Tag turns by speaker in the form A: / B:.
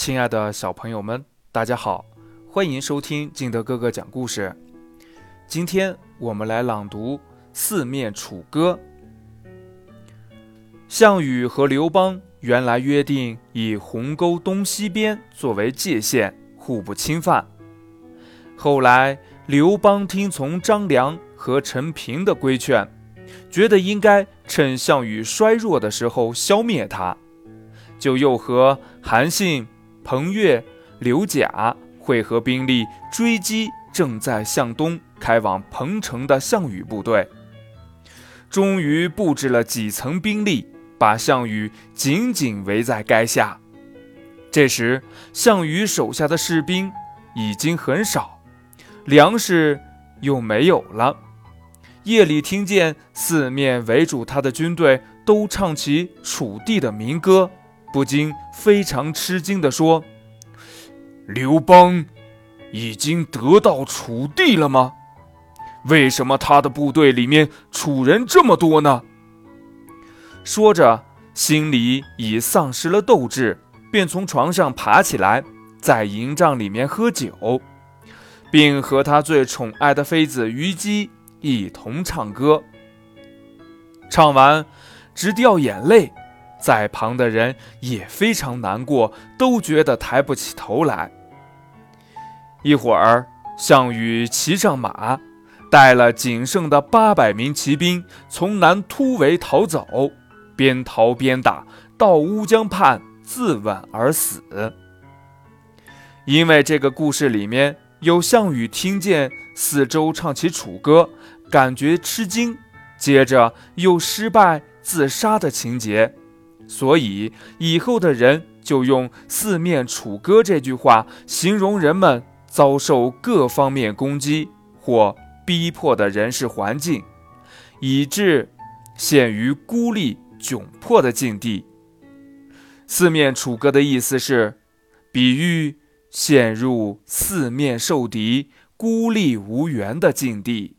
A: 亲爱的小朋友们，大家好，欢迎收听敬德哥哥讲故事。今天我们来朗读《四面楚歌》。项羽和刘邦原来约定以鸿沟东西边作为界限，互不侵犯。后来刘邦听从张良和陈平的规劝，觉得应该趁项羽衰弱的时候消灭他，就又和韩信。彭越、刘贾会合兵力追击正在向东开往彭城的项羽部队，终于布置了几层兵力，把项羽紧紧围在垓下。这时，项羽手下的士兵已经很少，粮食又没有了。夜里听见四面围住他的军队都唱起楚地的民歌。不禁非常吃惊地说：“刘邦已经得到楚地了吗？为什么他的部队里面楚人这么多呢？”说着，心里已丧失了斗志，便从床上爬起来，在营帐里面喝酒，并和他最宠爱的妃子虞姬一同唱歌。唱完，直掉眼泪。在旁的人也非常难过，都觉得抬不起头来。一会儿，项羽骑上马，带了仅剩的八百名骑兵，从南突围逃走，边逃边打，到乌江畔自刎而死。因为这个故事里面有项羽听见四周唱起楚歌，感觉吃惊，接着又失败自杀的情节。所以以后的人就用“四面楚歌”这句话形容人们遭受各方面攻击或逼迫的人事环境，以致陷于孤立窘迫的境地。“四面楚歌”的意思是，比喻陷入四面受敌、孤立无援的境地。